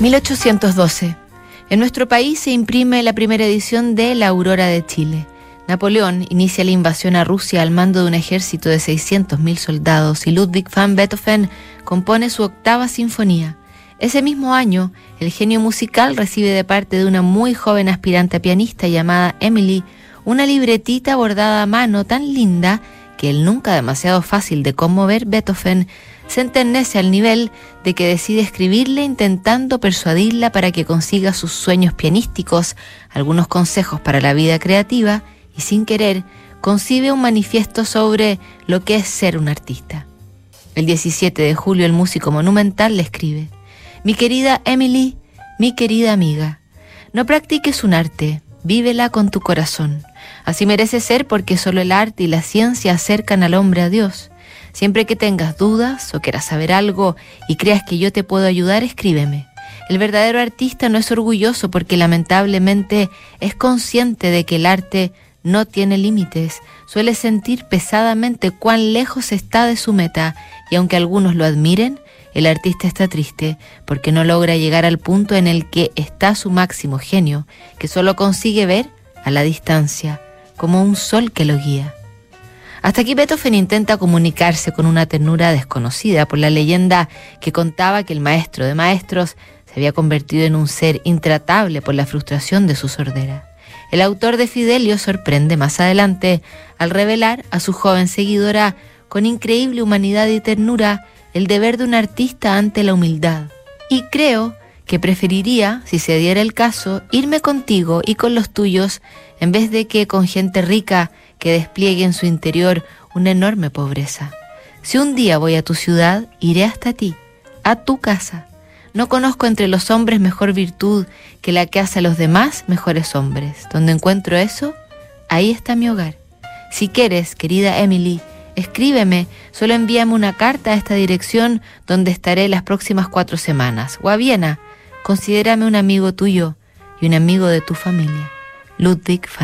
1812. En nuestro país se imprime la primera edición de La Aurora de Chile. Napoleón inicia la invasión a Rusia al mando de un ejército de 600.000 soldados y Ludwig van Beethoven compone su octava sinfonía. Ese mismo año, el genio musical recibe de parte de una muy joven aspirante pianista llamada Emily una libretita bordada a mano tan linda que el nunca demasiado fácil de conmover Beethoven se enternece al nivel de que decide escribirle intentando persuadirla para que consiga sus sueños pianísticos, algunos consejos para la vida creativa y sin querer concibe un manifiesto sobre lo que es ser un artista. El 17 de julio el músico monumental le escribe, Mi querida Emily, mi querida amiga, no practiques un arte, vívela con tu corazón. Así merece ser porque solo el arte y la ciencia acercan al hombre a Dios. Siempre que tengas dudas o quieras saber algo y creas que yo te puedo ayudar, escríbeme. El verdadero artista no es orgulloso porque lamentablemente es consciente de que el arte no tiene límites, suele sentir pesadamente cuán lejos está de su meta y aunque algunos lo admiren, el artista está triste porque no logra llegar al punto en el que está su máximo genio, que solo consigue ver a la distancia, como un sol que lo guía. Hasta aquí Beethoven intenta comunicarse con una ternura desconocida por la leyenda que contaba que el maestro de maestros se había convertido en un ser intratable por la frustración de su sordera. El autor de Fidelio sorprende más adelante al revelar a su joven seguidora con increíble humanidad y ternura el deber de un artista ante la humildad. Y creo que preferiría, si se diera el caso, irme contigo y con los tuyos en vez de que con gente rica que despliegue en su interior una enorme pobreza. Si un día voy a tu ciudad, iré hasta ti, a tu casa. No conozco entre los hombres mejor virtud que la que hace a los demás mejores hombres. Donde encuentro eso, ahí está mi hogar. Si quieres, querida Emily, escríbeme, solo envíame una carta a esta dirección donde estaré las próximas cuatro semanas. O a Viena, considérame un amigo tuyo y un amigo de tu familia. Ludwig van